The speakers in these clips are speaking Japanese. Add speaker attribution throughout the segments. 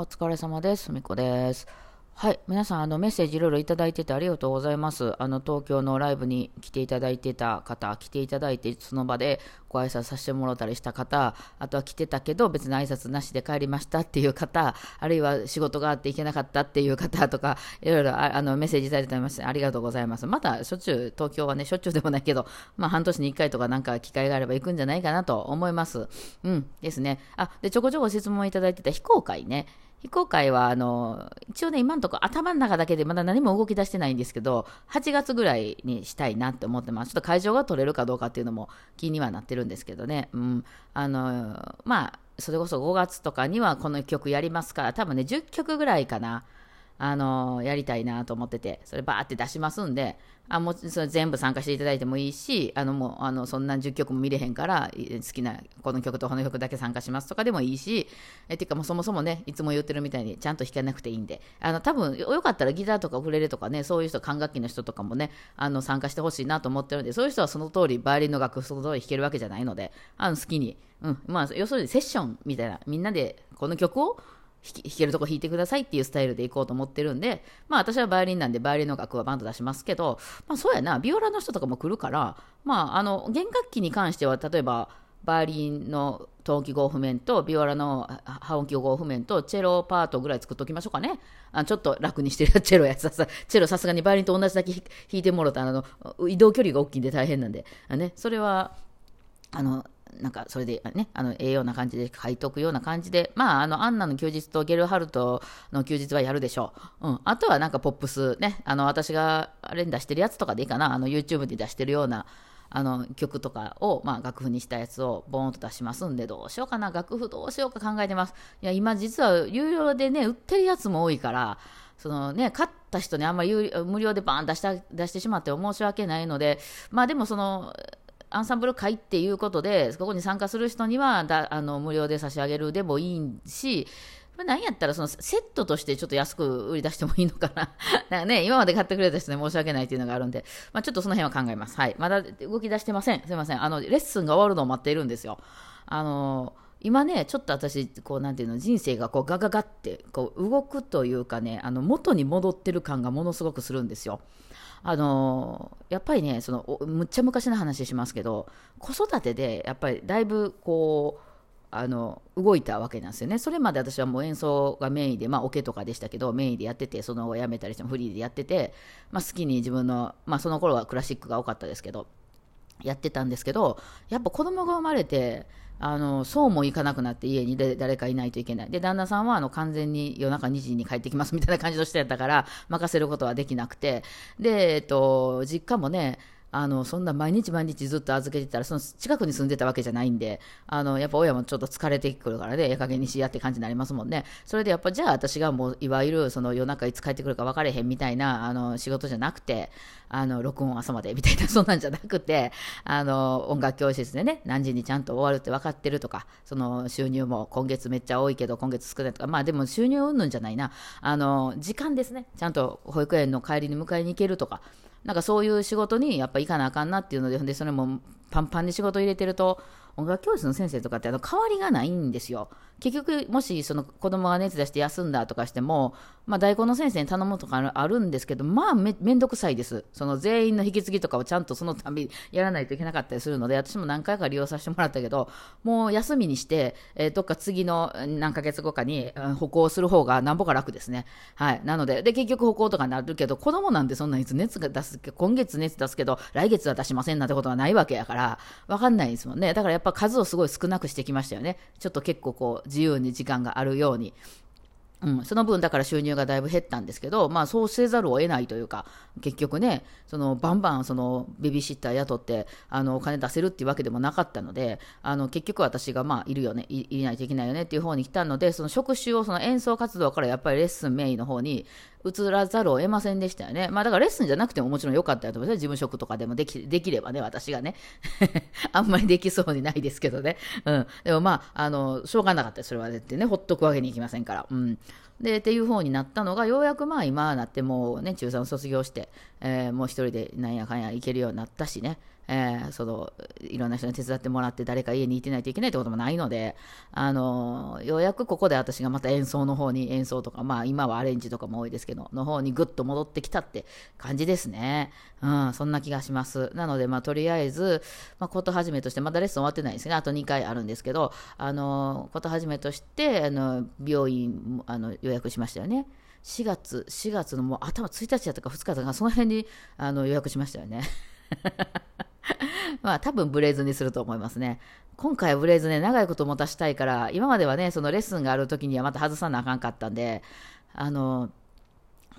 Speaker 1: お疲れ様です。すみこです。はい。皆さん、あの、メッセージいろいろいただいててありがとうございます。あの、東京のライブに来ていただいてた方、来ていただいて、その場でご挨拶させてもらったりした方、あとは来てたけど、別に挨拶なしで帰りましたっていう方、あるいは仕事があって行けなかったっていう方とか、いろいろあのメッセージいただいてまして、ありがとうございます。また、しょっちゅう、東京はね、しょっちゅうでもないけど、まあ、半年に1回とかなんか機会があれば行くんじゃないかなと思います。うん、ですね。あ、で、ちょこちょこ質問いただいてた非公開ね。非公開は、あの、一応ね、今のところ頭の中だけでまだ何も動き出してないんですけど、8月ぐらいにしたいなって思ってます。ちょっと会場が取れるかどうかっていうのも気にはなってるんですけどね。うん。あの、まあ、それこそ5月とかにはこの曲やりますから、多分ね、10曲ぐらいかな。あのやりたいなと思ってて、それバーって出しますんで、あもうそれ全部参加していただいてもいいし、あのもうあのそんな10曲も見れへんから、好きなこの曲とこの曲だけ参加しますとかでもいいし、えていうかもうそもそもね、いつも言ってるみたいにちゃんと弾かなくていいんで、あの多分よかったらギターとかウクレレとかね、そういう人、管楽器の人とかもね、あの参加してほしいなと思ってるんで、そういう人はその通り、バイオリンの楽譜その通り弾けるわけじゃないので、あの好きに、うん、まあ要するにセッションみたいな、みんなでこの曲を弾けるとこ弾いてくださいっていうスタイルでいこうと思ってるんで、まあ私はバイオリンなんでバイオリンの楽はバンド出しますけど、まあそうやな、ビオラの人とかも来るから、まああの、弦楽器に関しては例えば、バイオリンの陶器合譜面とビオラの波音器合譜面とチェロパートぐらい作っておきましょうかね。あちょっと楽にしてる チェロやつさ、チェロさすがにバイオリンと同じだけ弾いてもろたあの移動距離が大きいんで大変なんで、あね、それはあのなんかそれでね、あの、ええような感じで書いとくような感じで、まあ、あの、アンナの休日とゲルハルトの休日はやるでしょう。うん。あとはなんかポップスね、あの、私があれに出してるやつとかでいいかな、あの、YouTube に出してるような、あの、曲とかを、まあ、楽譜にしたやつをボーンと出しますんで、どうしようかな、楽譜どうしようか考えてます。いや、今実は有料でね、売ってるやつも多いから、そのね、買った人にあんまり無料でバーン出した出してしまって申し訳ないので、まあでもその、アンサンブル会っていうことで、ここに参加する人にはだあの無料で差し上げるでもいいし、何やったらそのセットとしてちょっと安く売り出してもいいのかな。なんかね、今まで買ってくれた人に申し訳ないっていうのがあるんで、まあ、ちょっとその辺は考えます。はい。まだ動き出してません。すいません。あの、レッスンが終わるのを待っているんですよ。あの今ね、ちょっと私、こう、なんていうの、人生がこう、ガガガって、こう、動くというかね、あの、元に戻ってる感がものすごくするんですよ。あのやっぱりねそのむっちゃ昔の話しますけど子育てでやっぱりだいぶこうあの動いたわけなんですよね。それまで私はもう演奏がメインで、まあ、オ、ケとかでしたけど、メインでやってて、その後やめたりしてもフリーでやってて、まあ、好きに自分の、まあ、その頃はクラシックが多かったですけど、やってたんですけど、やっぱ子供が生まれて、あのそうもいかなくなって家にで誰かいないといけない。で、旦那さんはあの完全に夜中2時に帰ってきますみたいな感じの人やったから、任せることはできなくて、で、えっと、実家もね、あのそんな毎日毎日ずっと預けてたらその近くに住んでたわけじゃないんであのやっぱ親もちょっと疲れてくるからねええ加減にしやって感じになりますもんね。それでやっぱじゃあ私がもういわゆるその夜中いつ帰ってくるか分かれへんみたいなあの仕事じゃなくてあの録音朝までみたいな そんなんじゃなくてあの音楽教室でね何時にちゃんと終わるって分かってるとかその収入も今月めっちゃ多いけど今月少ないとかまあでも収入うんぬんじゃないな。あの時間ですね。ちゃんと保育園の帰りに迎えに行けるとかなんかそういう仕事にやっぱ行かなあかんなっていうので、でそれもパンパンに仕事入れてると、音楽教室の先生とかってあの代わりがないんですよ。結局、もしその子供が熱出して休んだとかしても、まあ、代行の先生に頼むとかあるんですけど、まあめ、めんどくさいです。その全員の引き継ぎとかをちゃんとそのたびやらないといけなかったりするので、私も何回か利用させてもらったけど、もう休みにして、えー、どっか次の何ヶ月後かに歩行する方がなんぼか楽ですね。はい。なので、で、結局歩行とかになるけど、子供なんてそんないつ熱が出す、今月熱出すけど、来月は出しませんなんてことはないわけやから、わかんないですもんね。だからやっぱ数をすごい少なくしてきましたよね。ちょっと結構こう、自由に時間があるように。うん、その分だから収入がだいぶ減ったんですけど、まあそうせざるを得ないというか、結局ね、そのバンバンそのベビーシッター雇ってあのお金出せるっていうわけでもなかったので、あの結局私がまあいるよね、いいないといけないよねっていう方に来たので、その職種をその演奏活動からやっぱりレッスンメインの方に移らざるを得ませんでしたよね。まあだからレッスンじゃなくてももちろん良かったと思いますよ事務職とかでもできできればね、私がね。あんまりできそうにないですけどね。うん。でもまあ、あの、しょうがなかったそれはってね、ほっとくわけにいきませんから。うん。で、っていう方になったのが、ようやくまあ今なってもうね、中3卒業して、えー、もう一人でなんやかんや行けるようになったしね。えー、そのいろんな人に手伝ってもらって誰か家にいてないといけないってこともないので、あのようやくここで私がまた演奏の方に演奏とか、まあ今はアレンジとかも多いですけど、の方にぐっと戻ってきたって感じですね。うん、そんな気がします。なので、まあとりあえず、まあこと始めとして、まだレッスン終わってないですね。あと2回あるんですけど、あのこと始めとして、あの病院あの予予約しましたよね。4月、4月のもう頭1日やったか2日とか、その辺にあの予約しましたよね。まあ多分ブレイズにすると思いますね。今回はブレイズね、長いこと持たしたいから、今まではね、そのレッスンがある時にはまた外さなあかんかったんで、あの、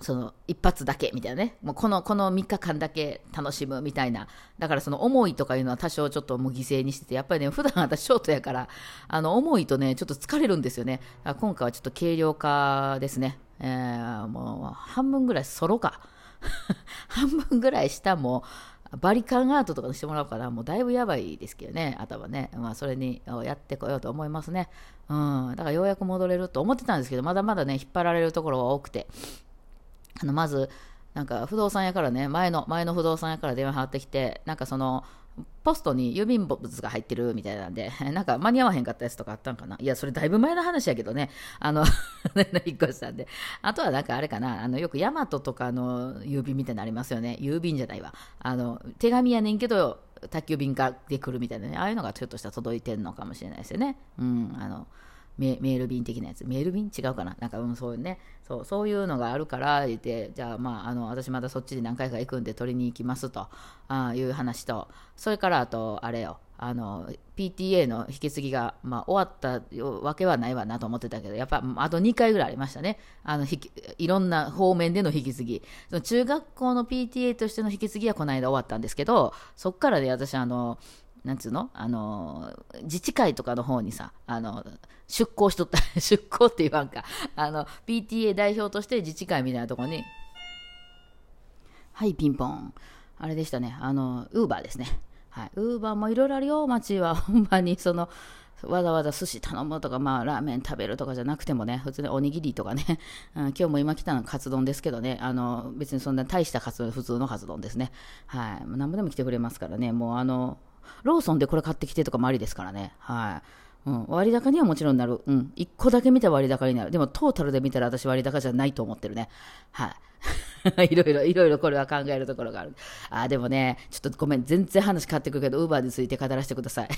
Speaker 1: その一発だけみたいなね、もうこのこの3日間だけ楽しむみたいな、だからその思いとかいうのは多少ちょっともう犠牲にしてて、やっぱりね、普段私ショートやから、あの思いとね、ちょっと疲れるんですよね。今回はちょっと軽量化ですね。えー、もう半分ぐらいソロか。半分ぐらい下もバリカンアートとかにしてもらうかな。もうだいぶやばいですけどね、頭ね。まあ、それにやってこようと思いますね。うん。だからようやく戻れると思ってたんですけど、まだまだね、引っ張られるところが多くて。あの、まず、なんか不動産屋からね、前の、前の不動産屋から電話かかってきて、なんかその、ポストに郵便物が入ってるみたいなんで、なんか間に合わへんかったやつとかあったんかな。いや、それだいぶ前の話やけどね。あの引っ越したんで。あとはなんかあれかな。あの、よくヤマトとかの郵便みたいなのありますよね。郵便じゃないわ。あの、手紙やねんけど、宅急便化で来るみたいなね。ああいうのがちょっとした届いてんのかもしれないですよね。うん、あの、メール便的なやつ。メール便違うかな？なんか、うん、そういうね。そう、そういうのがあるから、言って、じゃあ、まあ、あの、私またそっちで何回か行くんで取りに行きますと、あいう話と、それからあと、あれよ、あの、PTA の引き継ぎが、まあ、終わったわけはないわなと思ってたけど、やっぱ、あと2回ぐらいありましたね。あの、いろんな方面での引き継ぎ。その中学校の PTA としての引き継ぎはこの間終わったんですけど、そっからで私、あの、なんつうの？あの、自治会とかの方にさ、あの、出向しとった、出向って言わんか、あの、PTA 代表として自治会みたいなところに、はい、ピンポン。あれでしたね、あの、ウーバーですね。はい、ウーバーもいろいろあるよ、街は。ほんまに、その、わざわざ寿司頼むとか、まあ、ラーメン食べるとかじゃなくてもね、普通におにぎりとかね、うん、今日も今来たのはカツ丼ですけどね、あの、別にそんな大したカツ丼、普通のカツ丼ですね。はい。何ぼでも来てくれますからね、もうあの、ローソンでこれ買ってきてとかもありですからね。はい。うん、割高にはもちろんなる。うん。1個だけ見たら割高になる。でもトータルで見たら私割高じゃないと思ってるね。はい。いろいろ、いろいろこれは考えるところがある。あ、でもね、ちょっとごめん、全然話変わってくるけど、ウーバーについて語らせてください。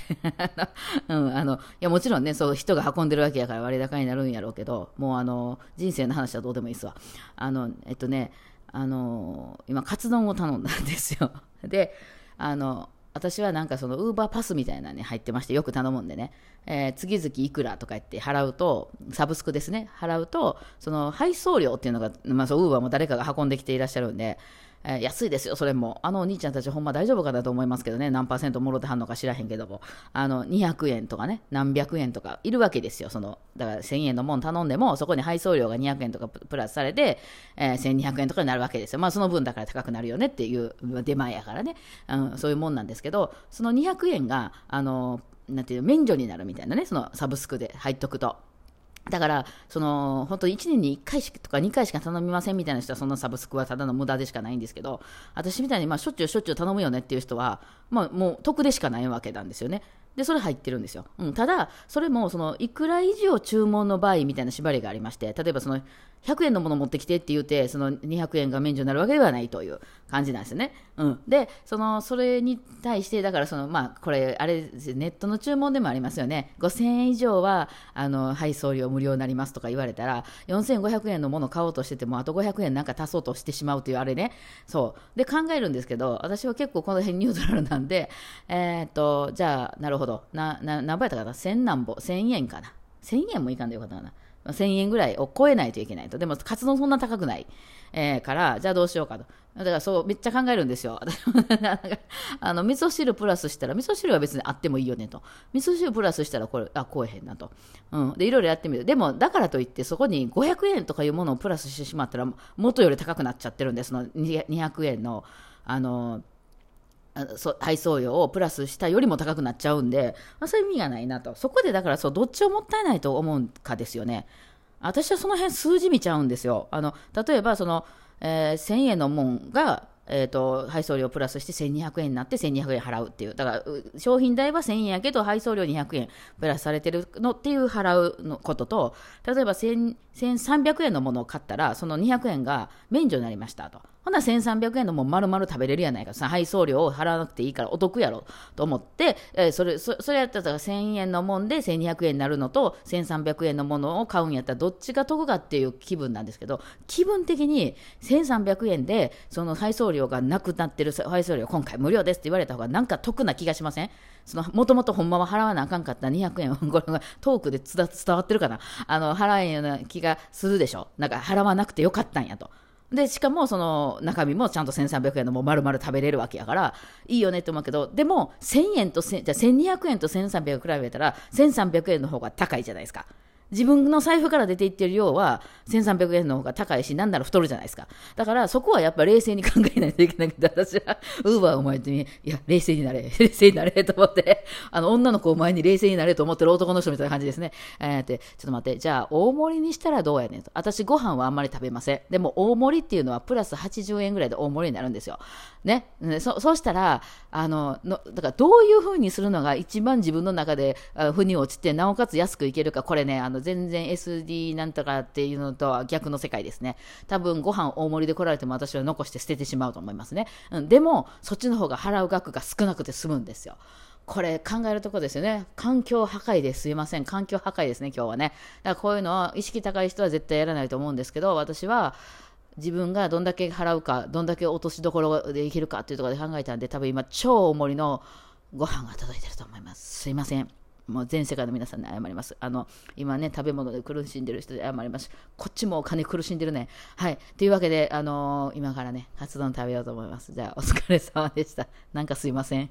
Speaker 1: うん、あの、いや、もちろんね、そう、人が運んでるわけやから割高になるんやろうけど、もうあの、人生の話はどうでもいいですわ。あの、えっとね、あの、今、カツ丼を頼んだんですよ。で、あの、私はなんかそのウーバーパスみたいなのに入ってましてよく頼むんでね、えー、月々いくらとか言って払うとサブスクですね。払うとその配送料っていうのが、まあ、そうウーバーも誰かが運んできていらっしゃるんでえー、安いですよ、それも。あのお兄ちゃんたちほんま大丈夫かなと思いますけどね、何パーセントもろてはんのか知らへんけども、あの、200円とかね、何百円とかいるわけですよ、その、だから1000円のもん頼んでも、そこに配送料が200円とかプラスされて、えー、1200円とかになるわけですよ。まあその分だから高くなるよねっていう出前やからね、うん、そういうもんなんですけど、その200円が、あの、なんていう、免除になるみたいなね、そのサブスクで入っとくと。だから、その、本当に1年に1回しかとか2回しか頼みませんみたいな人は、そのサブスクはただの無駄でしかないんですけど、私みたいに、まあ、しょっちゅうしょっちゅう頼むよねっていう人は、まあ、もう得でしかないわけなんですよね。で、それ入ってるんですよ。うん、ただ、それも、その、いくら以上注文の場合みたいな縛りがありまして、例えばその、100円のもの持ってきてって言って、その200円が免除になるわけではないという感じなんですね。うん。で、その、それに対して、だからその、まあ、これ、あれ、ネットの注文でもありますよね。5000円以上は、あの、配送料無料になりますとか言われたら、4500円のもの買おうとしてても、あと500円なんか足そうとしてしまうというあれね。そう。で、考えるんですけど、私は結構この辺ニュートラルなんで、えー、っと、じゃあ、なるほど。な、な、何倍やったかな ?1000 何ぼ ?1000 円かな ?1000 円もいかんでよかったかな。1000円ぐらいを超えないといけないと。でも、カツ丼そんな高くない。えー、から、じゃあどうしようかと。だからそう、めっちゃ考えるんですよ。あの、味噌汁プラスしたら、味噌汁は別にあってもいいよねと。味噌汁プラスしたら、これ、あ、超えへんなと。うん。で、いろいろやってみる。でも、だからといって、そこに500円とかいうものをプラスしてしまったら、元より高くなっちゃってるんです、その200円の、あの、配送料をプラスしたよりも高くなっちゃうんで、まあ、そういう意味がないなと。そこでだからそう、どっちをもったいないと思うかですよね。私はその辺数字見ちゃうんですよ。あの、例えばその、えー、1000円のもんが、えーと、配送料プラスして1200円になって1200円払うっていう、だから商品代は1000円やけど配送料200円プラスされてるのっていう払うのことと、例えば1300円のものを買ったら、その200円が免除になりましたと。ほな1300円のも丸々食べれるやないか。配送料を払わなくていいからお得やろと思って、えー、それ、それやったら1000円のもんで1200円になるのと1300円のものを買うんやったらどっちが得かっていう気分なんですけど、気分的に1300円でその配送料がなくなってる配送料今回無料ですって言われた方がなんか得な気がしません？その、もともとほんまは払わなあかんかった200円、これがトークで伝わってるかな？あの、払えんような気がするでしょなんか払わなくてよかったんやと。で、しかもその中身もちゃんと1300円のも丸々食べれるわけやから、いいよねって思うけど、でも1000円とじゃ1200円と1300比べたら、1300円の方が高いじゃないですか。自分の財布から出ていってる量は1300円の方が高いし、なんなら太るじゃないですか。だからそこはやっぱ冷静に考えないといけなくて、私は、ウーバーを前に、いや、冷静になれ、冷静になれと思って、あの、女の子を前に冷静になれと思ってる男の人みたいな感じですね。えー、って、ちょっと待って、じゃあ、大盛りにしたらどうやねんと。私、ご飯はあんまり食べません。でも、大盛りっていうのはプラス80円ぐらいで大盛りになるんですよ。ね。そ、そうしたら、あの、のだからどういう風にするのが一番自分の中で、腑に落ちて、なおかつ安くいけるか、これね、あの、全然 SD なんとかっていうのとは逆の世界ですね。多分ご飯大盛りで来られても私は残して捨ててしまうと思いますね。うん、でも、そっちの方が払う額が少なくて済むんですよ。これ考えるとこですよね。環境破壊ですいません。環境破壊ですね、今日はね。だからこういうのは意識高い人は絶対やらないと思うんですけど、私は自分がどんだけ払うか、どんだけ落としどころでいけるかっていうところで考えたんで、多分今超大盛りのご飯が届いてると思います。すいません。もう全世界の皆さんに謝ります。あの、今ね、食べ物で苦しんでる人で謝ります。こっちもお金苦しんでるね。はい。というわけで、あのー、今からね、カツ丼食べようと思います。じゃあ、お疲れ様でした。なんかすいません。